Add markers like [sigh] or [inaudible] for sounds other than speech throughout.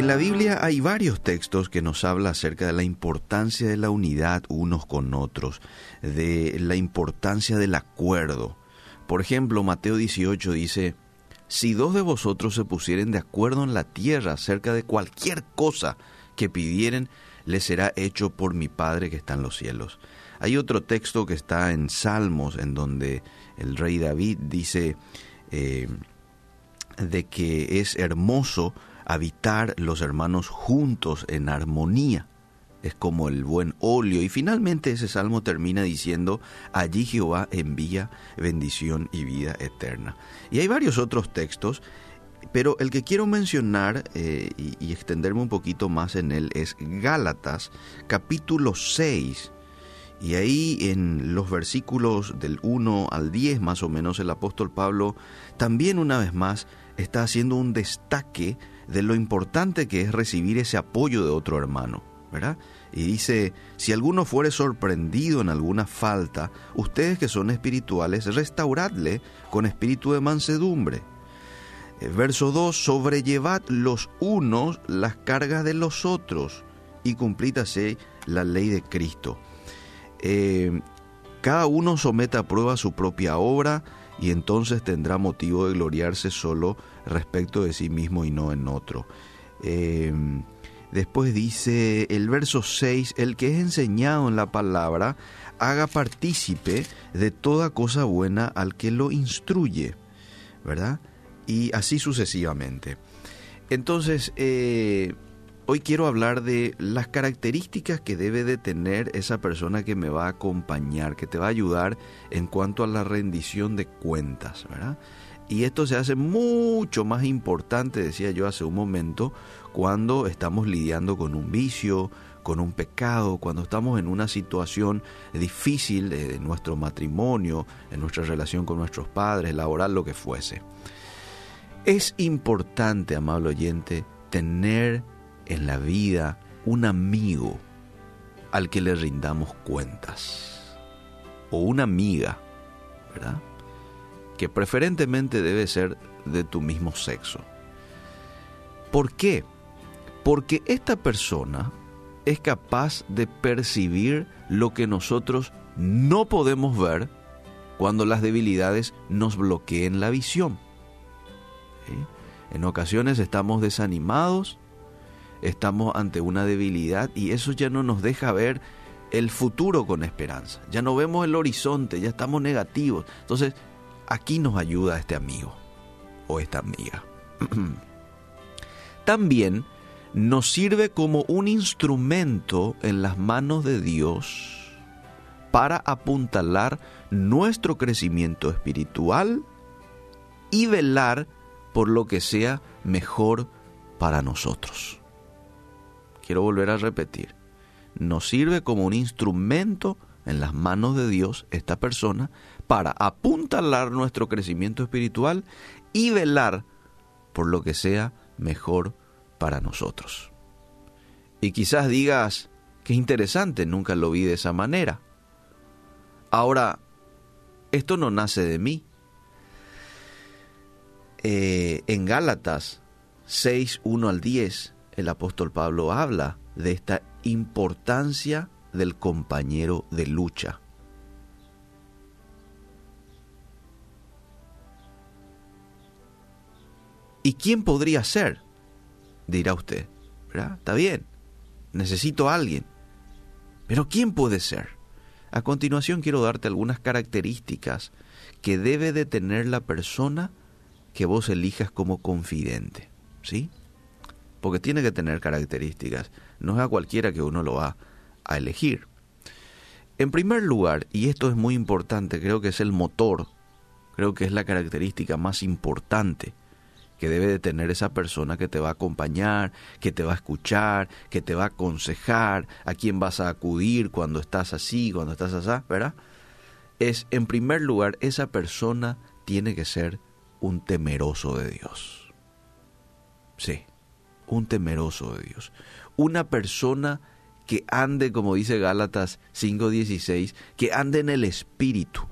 En la Biblia hay varios textos que nos hablan acerca de la importancia de la unidad unos con otros, de la importancia del acuerdo. Por ejemplo, Mateo 18 dice, si dos de vosotros se pusieren de acuerdo en la tierra acerca de cualquier cosa que pidieren, les será hecho por mi Padre que está en los cielos. Hay otro texto que está en Salmos, en donde el rey David dice eh, de que es hermoso habitar los hermanos juntos en armonía. Es como el buen óleo. Y finalmente ese salmo termina diciendo, allí Jehová envía bendición y vida eterna. Y hay varios otros textos, pero el que quiero mencionar eh, y, y extenderme un poquito más en él es Gálatas capítulo 6. Y ahí en los versículos del 1 al 10 más o menos el apóstol Pablo también una vez más está haciendo un destaque de lo importante que es recibir ese apoyo de otro hermano, ¿verdad? Y dice, si alguno fuere sorprendido en alguna falta, ustedes que son espirituales, restauradle con espíritu de mansedumbre. Eh, verso 2, sobrellevad los unos las cargas de los otros y cumplid así la ley de Cristo. Eh, cada uno someta a prueba su propia obra y entonces tendrá motivo de gloriarse solo respecto de sí mismo y no en otro. Eh, después dice el verso 6, el que es enseñado en la palabra, haga partícipe de toda cosa buena al que lo instruye, ¿verdad? Y así sucesivamente. Entonces, eh, Hoy quiero hablar de las características que debe de tener esa persona que me va a acompañar, que te va a ayudar en cuanto a la rendición de cuentas, ¿verdad? Y esto se hace mucho más importante, decía yo hace un momento, cuando estamos lidiando con un vicio, con un pecado, cuando estamos en una situación difícil en nuestro matrimonio, en nuestra relación con nuestros padres, laboral, lo que fuese. Es importante, amable oyente, tener en la vida un amigo al que le rindamos cuentas. O una amiga, ¿verdad? Que preferentemente debe ser de tu mismo sexo. ¿Por qué? Porque esta persona es capaz de percibir lo que nosotros no podemos ver cuando las debilidades nos bloqueen la visión. En ocasiones estamos desanimados, estamos ante una debilidad y eso ya no nos deja ver el futuro con esperanza. Ya no vemos el horizonte, ya estamos negativos. Entonces, aquí nos ayuda este amigo o esta amiga. [clears throat] También nos sirve como un instrumento en las manos de Dios para apuntalar nuestro crecimiento espiritual y velar por lo que sea mejor para nosotros quiero volver a repetir, nos sirve como un instrumento en las manos de Dios esta persona para apuntalar nuestro crecimiento espiritual y velar por lo que sea mejor para nosotros. Y quizás digas, qué interesante, nunca lo vi de esa manera. Ahora, esto no nace de mí. Eh, en Gálatas 6, 1 al 10, el apóstol Pablo habla de esta importancia del compañero de lucha. ¿Y quién podría ser? Dirá usted. ¿verdad? Está bien, necesito a alguien. Pero ¿quién puede ser? A continuación quiero darte algunas características que debe de tener la persona que vos elijas como confidente. ¿Sí? Porque tiene que tener características. No es a cualquiera que uno lo va a elegir. En primer lugar, y esto es muy importante, creo que es el motor, creo que es la característica más importante que debe de tener esa persona que te va a acompañar, que te va a escuchar, que te va a aconsejar, a quién vas a acudir cuando estás así, cuando estás así, ¿verdad? Es, en primer lugar, esa persona tiene que ser un temeroso de Dios. Sí un temeroso de Dios. Una persona que ande, como dice Gálatas 5:16, que ande en el Espíritu.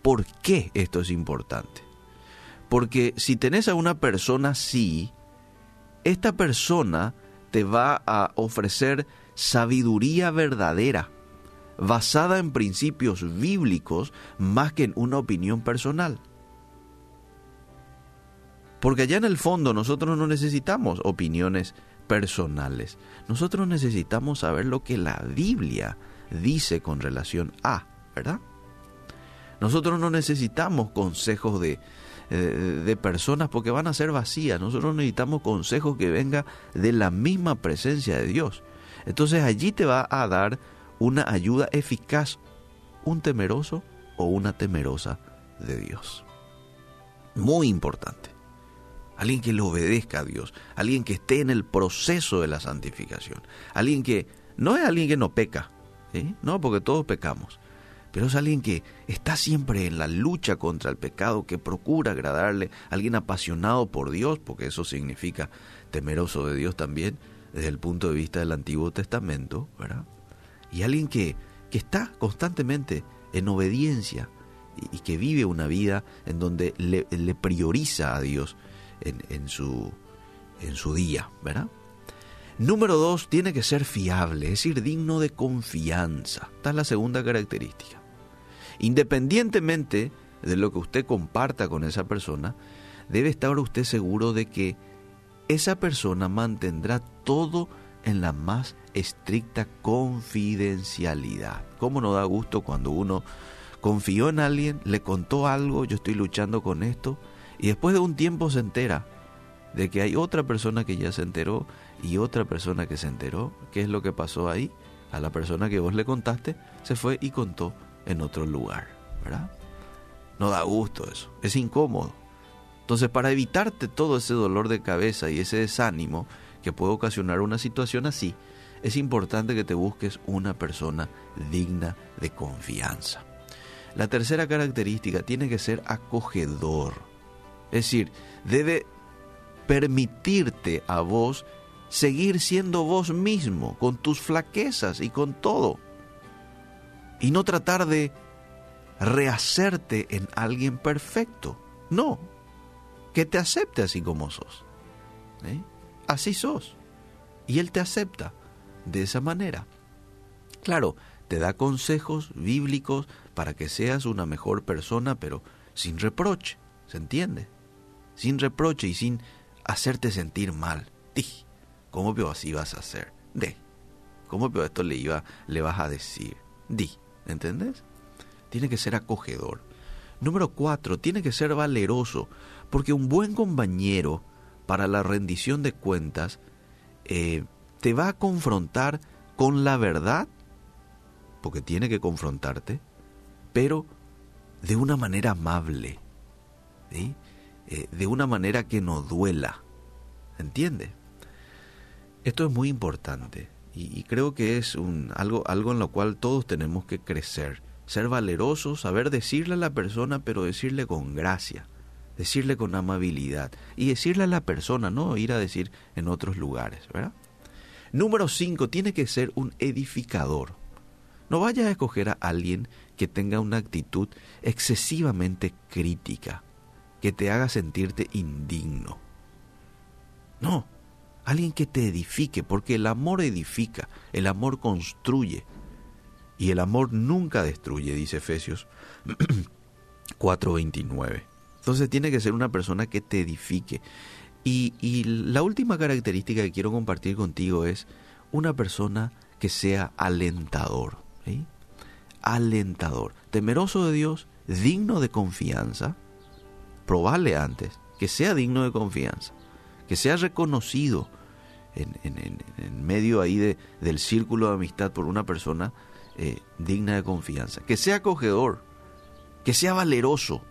¿Por qué esto es importante? Porque si tenés a una persona así, esta persona te va a ofrecer sabiduría verdadera, basada en principios bíblicos más que en una opinión personal. Porque allá en el fondo nosotros no necesitamos opiniones personales. Nosotros necesitamos saber lo que la Biblia dice con relación a, ¿verdad? Nosotros no necesitamos consejos de, eh, de personas porque van a ser vacías. Nosotros necesitamos consejos que vengan de la misma presencia de Dios. Entonces allí te va a dar una ayuda eficaz, un temeroso o una temerosa de Dios. Muy importante. Alguien que le obedezca a Dios, alguien que esté en el proceso de la santificación, alguien que no es alguien que no peca, no, porque todos pecamos, pero es alguien que está siempre en la lucha contra el pecado, que procura agradarle, alguien apasionado por Dios, porque eso significa temeroso de Dios también, desde el punto de vista del Antiguo Testamento, ¿verdad? Y alguien que, que está constantemente en obediencia y, que vive una vida en donde le, le prioriza a Dios en, su, en su día, ¿verdad? Número dos, tiene que ser fiable, es decir, digno de confianza. Esta es la segunda característica. Independientemente de lo que usted comparta con esa persona, debe estar usted seguro de que esa persona mantendrá todo en la más estricta confidencialidad. ¿Cómo no da gusto cuando uno confió en alguien, le contó algo, yo estoy luchando con esto, y después de un tiempo se entera de que hay otra persona que ya se enteró y otra persona que se enteró qué es lo que pasó ahí, a la persona que vos le contaste, se fue y contó en otro lugar, ¿verdad? No da gusto eso, es incómodo. Entonces, para evitarte todo ese dolor de cabeza y ese desánimo que puede ocasionar una situación así, es importante que te busques una persona digna de confianza. La tercera característica tiene que ser acogedor. Es decir, debe permitirte a vos seguir siendo vos mismo, con tus flaquezas y con todo. Y no tratar de rehacerte en alguien perfecto. No, que te acepte así como sos. ¿eh? Así sos. Y Él te acepta de esa manera. Claro, te da consejos bíblicos para que seas una mejor persona, pero sin reproche, ¿se entiende? Sin reproche y sin hacerte sentir mal. ¿Cómo veo así vas a hacer? De. ¿Cómo veo esto le iba, vas a decir? Di. ¿Entendés? Tiene que ser acogedor. Número cuatro, tiene que ser valeroso, porque un buen compañero para la rendición de cuentas eh, te va a confrontar con la verdad, porque tiene que confrontarte, pero de una manera amable, eh, de una manera que no duela, ¿entiende? Esto es muy importante y, creo que es un, algo, algo en lo cual todos tenemos que crecer. Ser valerosos, saber decirle a la persona, pero decirle con gracia, decirle con amabilidad y decirle a la persona, no ir a decir en otros lugares. Número 5, tiene que ser un edificador. No vayas a escoger a alguien que tenga una actitud excesivamente crítica, que te haga sentirte indigno. No, alguien que te edifique, porque el amor edifica, el amor construye y el amor nunca destruye, dice Efesios [clears throat] 4:29. Entonces tiene que ser una persona que te edifique. Y, la última característica que quiero compartir contigo es una persona que sea alentador. Alentador, temeroso de Dios, digno de confianza. Probable antes, que sea digno de confianza, que sea reconocido en, medio ahí de, del círculo de amistad por una persona eh, digna de confianza. Que sea acogedor, que sea valeroso,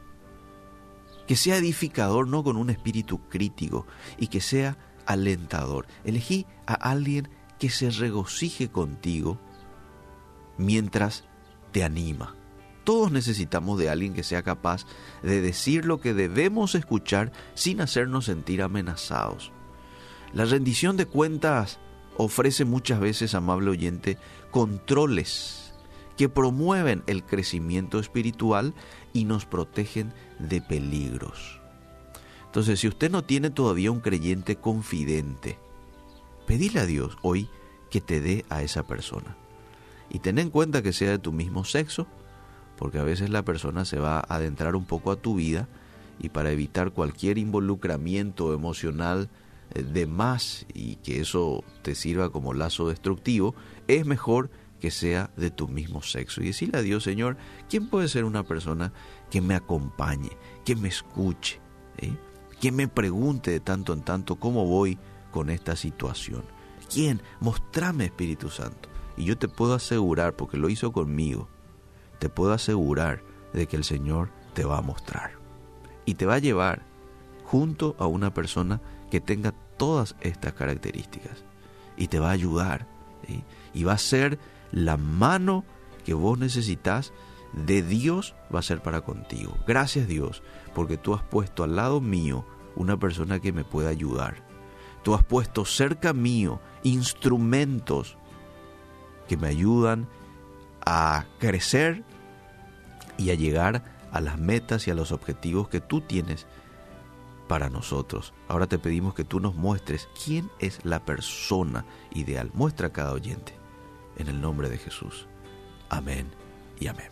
que sea edificador, no con un espíritu crítico, y que sea alentador. Elegí a alguien que se regocije contigo mientras te anima. Todos necesitamos de alguien que sea capaz de decir lo que debemos escuchar sin hacernos sentir amenazados. La rendición de cuentas ofrece muchas veces, amable oyente, controles que promueven el crecimiento espiritual y nos protegen de peligros. Entonces, si usted no tiene todavía un creyente confidente, pedile a Dios hoy que te dé a esa persona. Y ten en cuenta que sea de tu mismo sexo, porque a veces la persona se va a adentrar un poco a tu vida y para evitar cualquier involucramiento emocional eh, de más y que eso te sirva como lazo destructivo, es mejor que sea de tu mismo sexo. Y decirle a Dios, Señor, ¿quién puede ser una persona que me acompañe, que me escuche, ¿eh? que me pregunte de tanto en tanto cómo voy con esta situación? ¿Quién? Mostrame, Espíritu Santo. Y yo te puedo asegurar, porque lo hizo conmigo, te puedo asegurar de que el Señor te va a mostrar. Y te va a llevar junto a una persona que tenga todas estas características. Y te va a ayudar. Y va a ser la mano que vos necesitas de Dios va a ser para contigo. Gracias Dios, porque tú has puesto al lado mío una persona que me pueda ayudar. Tú has puesto cerca mío instrumentos que me ayudan a crecer y a llegar a las metas y a los objetivos que tú tienes para nosotros. Ahora te pedimos que tú nos muestres quién es la persona ideal. Muestra a cada oyente. En el nombre de Jesús. Amén y amén.